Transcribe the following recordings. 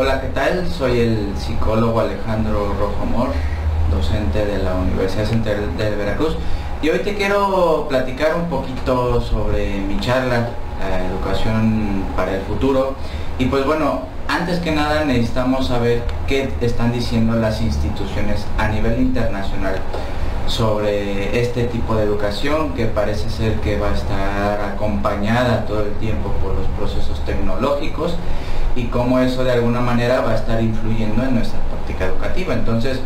Hola, ¿qué tal? Soy el psicólogo Alejandro Rojo Amor, docente de la Universidad Central de Veracruz. Y hoy te quiero platicar un poquito sobre mi charla, la educación para el futuro. Y pues bueno, antes que nada necesitamos saber qué están diciendo las instituciones a nivel internacional sobre este tipo de educación que parece ser que va a estar acompañada todo el tiempo por los procesos tecnológicos y cómo eso de alguna manera va a estar influyendo en nuestra práctica educativa. Entonces,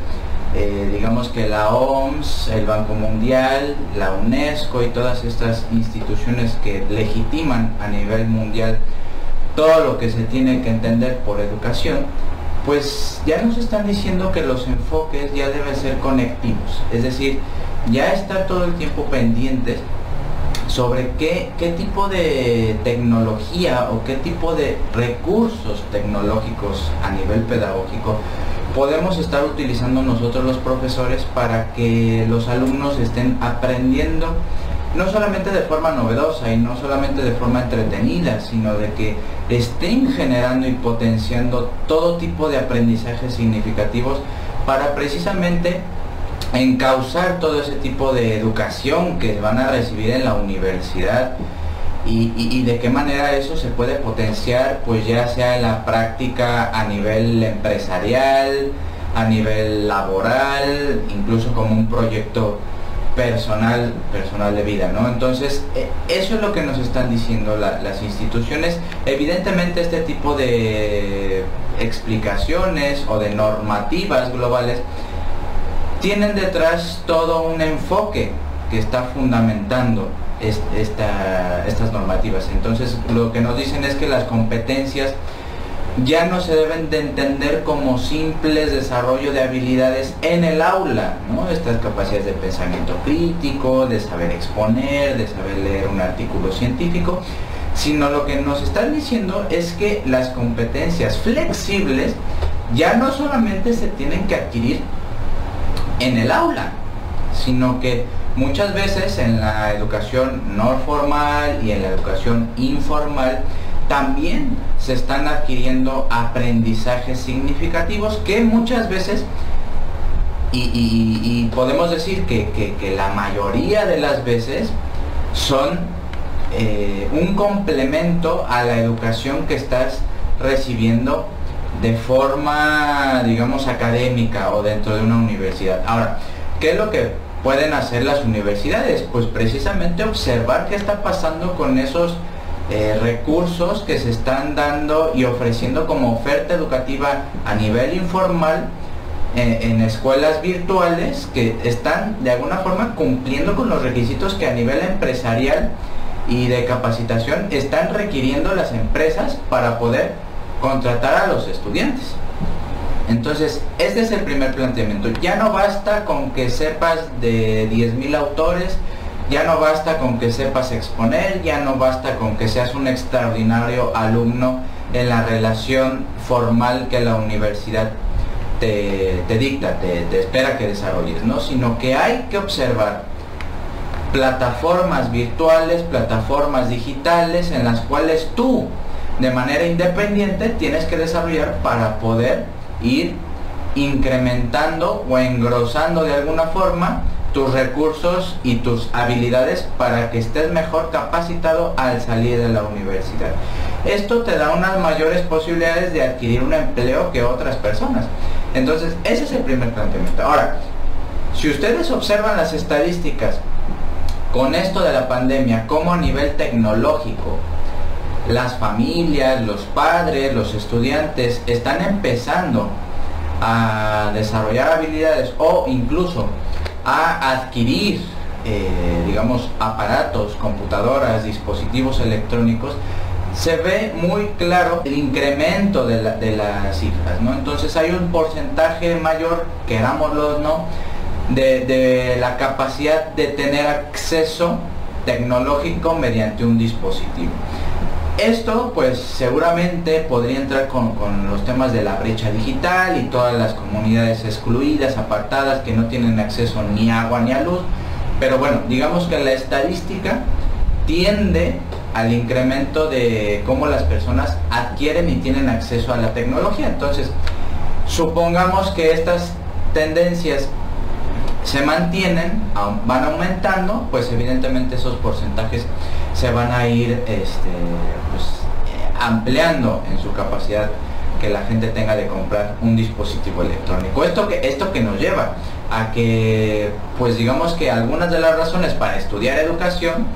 eh, digamos que la OMS, el Banco Mundial, la UNESCO y todas estas instituciones que legitiman a nivel mundial todo lo que se tiene que entender por educación, pues ya nos están diciendo que los enfoques ya deben ser conectivos, es decir, ya estar todo el tiempo pendientes sobre qué, qué tipo de tecnología o qué tipo de recursos tecnológicos a nivel pedagógico podemos estar utilizando nosotros los profesores para que los alumnos estén aprendiendo no solamente de forma novedosa y no solamente de forma entretenida, sino de que estén generando y potenciando todo tipo de aprendizajes significativos para precisamente encauzar todo ese tipo de educación que van a recibir en la universidad y, de qué manera eso se puede potenciar pues ya sea en la práctica a nivel empresarial, a nivel laboral, incluso como un proyecto personal, personal de vida, ¿no? Entonces, e, eso es lo que nos están diciendo las instituciones. Evidentemente este tipo de explicaciones o de normativas globales tienen detrás todo un enfoque que está fundamentando estas normativas. Entonces, lo que nos dicen es que las competencias ya no se deben de entender como simples desarrollo de habilidades en el aula, ¿no? Estas capacidades de pensamiento crítico, de saber exponer, de saber leer un artículo científico, sino lo que nos están diciendo es que las competencias flexibles ya no solamente se tienen que adquirir en el aula, sino que muchas veces en la educación no formal y en la educación informal también se están adquiriendo aprendizajes significativos que muchas veces, y, podemos decir que, la mayoría de las veces son eh, un complemento a la educación que estás recibiendo de forma, digamos, académica o dentro de una universidad. Ahora, ¿qué es lo que pueden hacer las universidades? Pues precisamente observar qué está pasando con esos eh, recursos que se están dando y ofreciendo como oferta educativa a nivel informal eh, en escuelas virtuales que están de alguna forma cumpliendo con los requisitos que a nivel empresarial y de capacitación están requiriendo las empresas para poder contratar a los estudiantes. Entonces, este es el primer planteamiento. Ya no basta con que sepas de 10.000 autores, ya no basta con que sepas exponer, ya no basta con que seas un extraordinario alumno en la relación formal que la universidad te, dicta, te, te, espera que desarrolles, ¿no? Sino que hay que observar plataformas virtuales, plataformas digitales en las cuales tú de manera independiente tienes que desarrollar para poder ir incrementando o engrosando de alguna forma tus recursos y tus habilidades para que estés mejor capacitado al salir de la universidad. Esto te da unas mayores posibilidades de adquirir un empleo que otras personas. Entonces, ese es el primer planteamiento. Ahora, si ustedes observan las estadísticas con esto de la pandemia, como a nivel tecnológico, las familias, los padres, los estudiantes están empezando a desarrollar habilidades o incluso a adquirir, eh, digamos, aparatos, computadoras, dispositivos electrónicos, se ve muy claro el incremento de, las cifras, ¿no? Entonces hay un porcentaje mayor, querámoslo no, de, de la capacidad de tener acceso tecnológico mediante un dispositivo. Esto pues seguramente podría entrar con, los temas de la brecha digital y todas las comunidades excluidas, apartadas, que no tienen acceso ni a agua ni a luz. Pero bueno, digamos que la estadística tiende al incremento de cómo las personas adquieren y tienen acceso a la tecnología. Entonces, supongamos que estas tendencias se mantienen, van aumentando, pues evidentemente esos porcentajes se van a ir este, pues, ampliando en su capacidad que la gente tenga de comprar un dispositivo electrónico. Esto que, esto que nos lleva a que, pues digamos que algunas de las razones para estudiar educación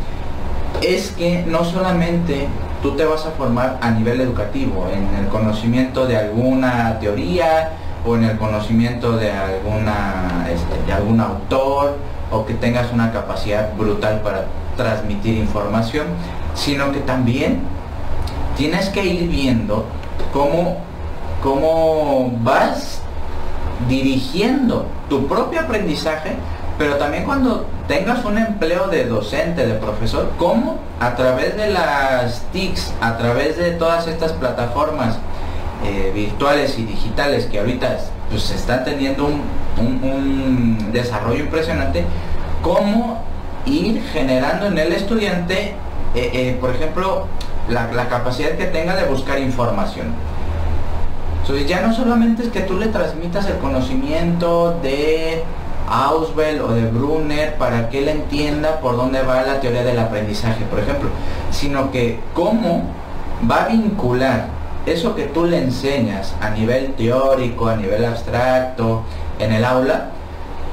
es que no solamente tú te vas a formar a nivel educativo, en el conocimiento de alguna teoría o en el conocimiento de, alguna, este, de algún autor o que tengas una capacidad brutal para transmitir información, sino que también tienes que ir viendo cómo, cómo vas dirigiendo tu propio aprendizaje, pero también cuando tengas un empleo de docente, de profesor, cómo a través de las TICs, a través de todas estas plataformas eh, virtuales y digitales que ahorita pues, están teniendo un, desarrollo impresionante, cómo ir generando en el estudiante, eh, eh, por ejemplo, la, capacidad que tenga de buscar información. Entonces ya no solamente es que tú le transmitas el conocimiento de Auswell o de Brunner para que él entienda por dónde va la teoría del aprendizaje, por ejemplo, sino que cómo va a vincular eso que tú le enseñas a nivel teórico, a nivel abstracto, en el aula,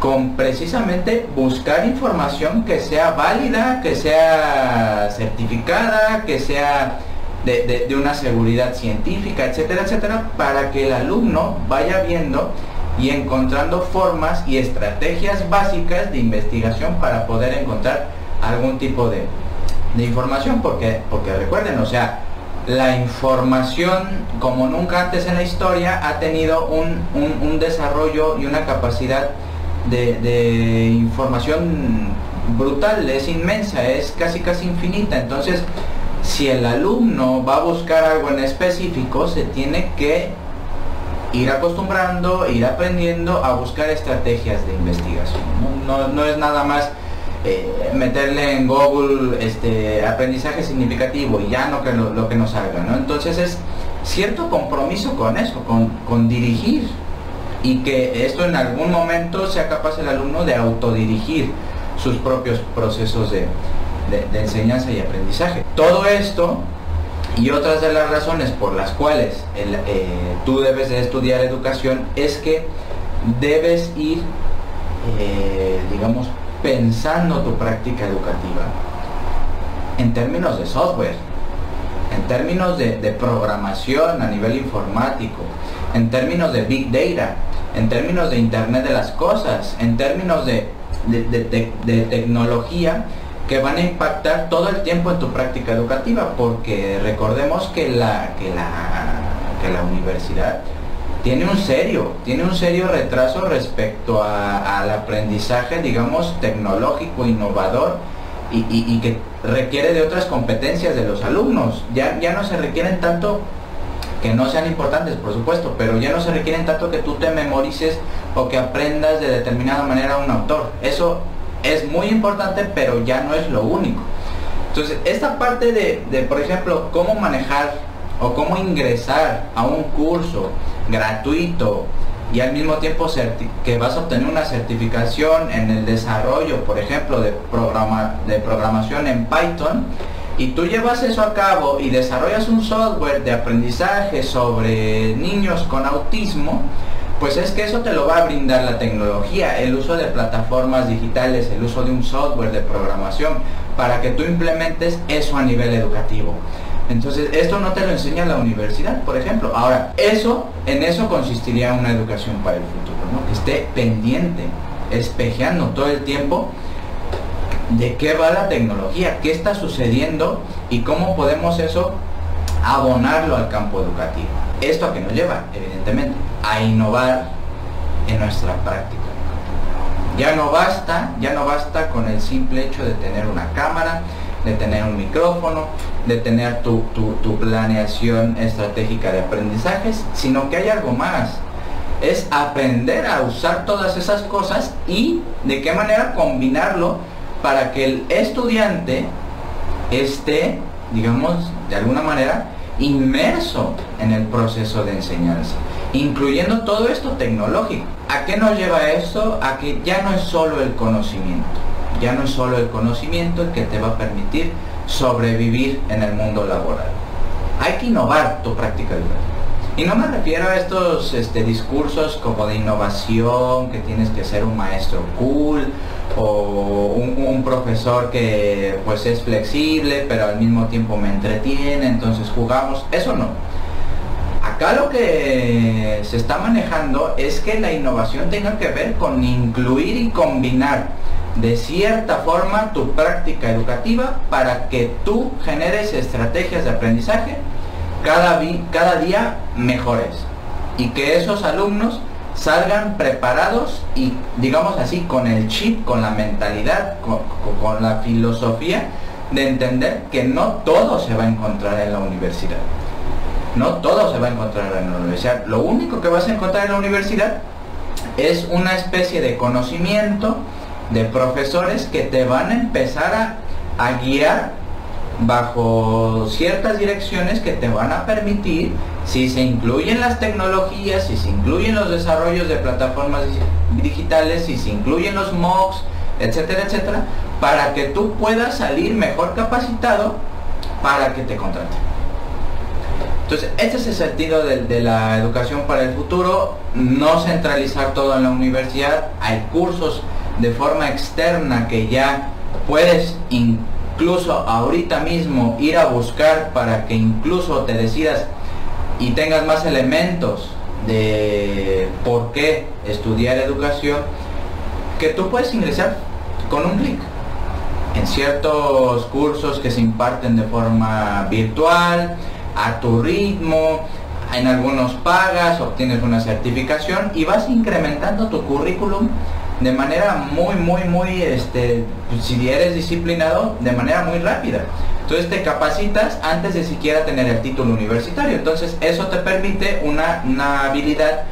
con precisamente buscar información que sea válida, que sea certificada, que sea de, de, una seguridad científica, etcétera, etcétera, para que el alumno vaya viendo y encontrando formas y estrategias básicas de investigación para poder encontrar algún tipo de, información, porque, porque recuerden, o sea, la información, como nunca antes en la historia, ha tenido un, desarrollo y una capacidad de, información brutal, es inmensa, es casi casi infinita. Entonces, si el alumno va a buscar algo en específico, se tiene que ir acostumbrando, ir aprendiendo a buscar estrategias de investigación. No, es nada más eh, meterle en Google este aprendizaje significativo y ya no que lo, que nos salga. ¿no? Entonces es cierto compromiso con eso, con, dirigir y que esto en algún momento sea capaz el alumno de autodirigir sus propios procesos de, enseñanza y aprendizaje. Todo esto y otras de las razones por las cuales eh, tú debes de estudiar educación es que debes ir, eh, digamos, pensando tu práctica educativa en términos de software, en términos de, programación a nivel informático, en términos de big data, en términos de Internet de las Cosas, en términos de, de tecnología que van a impactar todo el tiempo en tu práctica educativa, porque recordemos que la, que la, la universidad tiene un serio, tiene un serio retraso respecto al aprendizaje, digamos, tecnológico, innovador y, que requiere de otras competencias de los alumnos. Ya, ya no se requieren tanto que no sean importantes, por supuesto, pero ya no se requieren tanto que tú te memorices o que aprendas de determinada manera un autor. Eso es muy importante, pero ya no es lo único. Entonces, esta parte de, por ejemplo, cómo manejar o cómo ingresar a un curso gratuito y al mismo tiempo que vas a obtener una certificación en el desarrollo, por ejemplo, de, programa, de programación en Python, y tú llevas eso a cabo y desarrollas un software de aprendizaje sobre niños con autismo, pues es que eso te lo va a brindar la tecnología, el uso de plataformas digitales, el uso de un software de programación, para que tú implementes eso a nivel educativo. Entonces, esto no te lo enseña la universidad, por ejemplo. Ahora, eso, en eso consistiría una educación para el futuro, ¿no? Que esté pendiente, espejeando todo el tiempo de qué va la tecnología, qué está sucediendo y cómo podemos eso abonarlo al campo educativo. ¿Esto a qué nos lleva? Evidentemente, a innovar en nuestra práctica. Ya no basta, ya no basta con el simple hecho de tener una cámara, de tener un micrófono, de tener tu, tu planeación estratégica de aprendizajes, sino que hay algo más. Es aprender a usar todas esas cosas y de qué manera combinarlo para que el estudiante esté digamos, de alguna manera, inmerso en el proceso de enseñanza, incluyendo todo esto tecnológico. ¿A qué nos lleva esto? A que ya no es solo el conocimiento, ya no es solo el conocimiento el que te va a permitir sobrevivir en el mundo laboral. Hay que innovar tu práctica. Y no me refiero a estos este, discursos como de innovación, que tienes que ser un maestro cool o un, profesor que pues es flexible pero al mismo tiempo me entretiene, entonces jugamos. Eso no. Acá lo que se está manejando es que la innovación tenga que ver con incluir y combinar de cierta forma tu práctica educativa para que tú generes estrategias de aprendizaje cada, cada día mejores y que esos alumnos salgan preparados y digamos así con el chip, con la mentalidad, con, la filosofía de entender que no todo se va a encontrar en la universidad. No todo se va a encontrar en la universidad. Lo único que vas a encontrar en la universidad es una especie de conocimiento de profesores que te van a empezar a, a guiar bajo ciertas direcciones que te van a permitir, si se incluyen las tecnologías, si se incluyen los desarrollos de plataformas digitales, si se incluyen los MOOCs, etcétera, etcétera, para que tú puedas salir mejor capacitado para que te contraten. Entonces, este es el sentido de, la educación para el futuro, no centralizar todo en la universidad, hay cursos de forma externa que ya puedes incluso ahorita mismo ir a buscar para que incluso te decidas y tengas más elementos de por qué estudiar educación, que tú puedes ingresar con un clic en ciertos cursos que se imparten de forma virtual, a tu ritmo, en algunos pagas, obtienes una certificación y vas incrementando tu currículum de manera muy, muy, muy, este, pues, si eres disciplinado, de manera muy rápida. Entonces te capacitas antes de siquiera tener el título universitario. Entonces eso te permite una, una habilidad,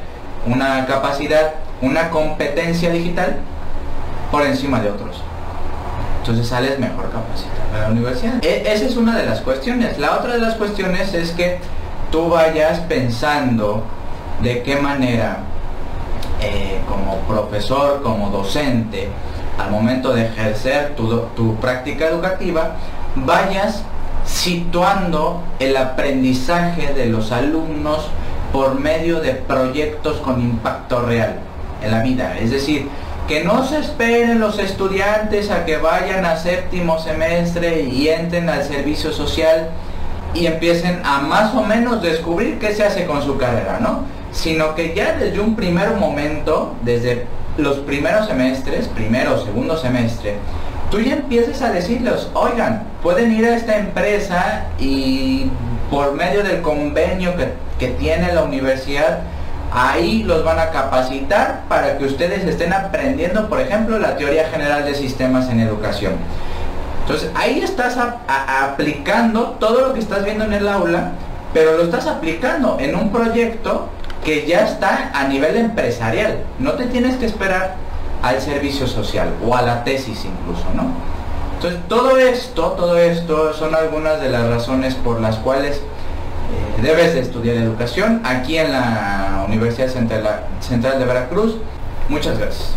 una capacidad, una competencia digital por encima de otros. Entonces sales mejor capacitado a la universidad. E, esa es una de las cuestiones. La otra de las cuestiones es que tú vayas pensando de qué manera eh, como profesor, como docente, al momento de ejercer tu, tu práctica educativa, vayas situando el aprendizaje de los alumnos por medio de proyectos con impacto real en la vida. Es decir, que no se esperen los estudiantes a que vayan a séptimo semestre y entren al servicio social y empiecen a más o menos descubrir qué se hace con su carrera, ¿no? Sino que ya desde un primer momento, desde los primeros semestres, primero segundo semestre, tú ya empiezas a decirles, oigan, pueden ir a esta empresa y por medio del convenio que, que tiene la universidad, ahí los van a capacitar para que ustedes estén aprendiendo, por ejemplo, la teoría general de sistemas en educación. Entonces ahí estás aplicando todo lo que estás viendo en el aula, pero lo estás aplicando en un proyecto que ya está a nivel empresarial. No te tienes que esperar al servicio social o a la tesis incluso, ¿no? Entonces, todo esto, todo esto son algunas de las razones por las cuales eh, debes de estudiar educación aquí en la Universidad Central, Central de Veracruz. Muchas gracias.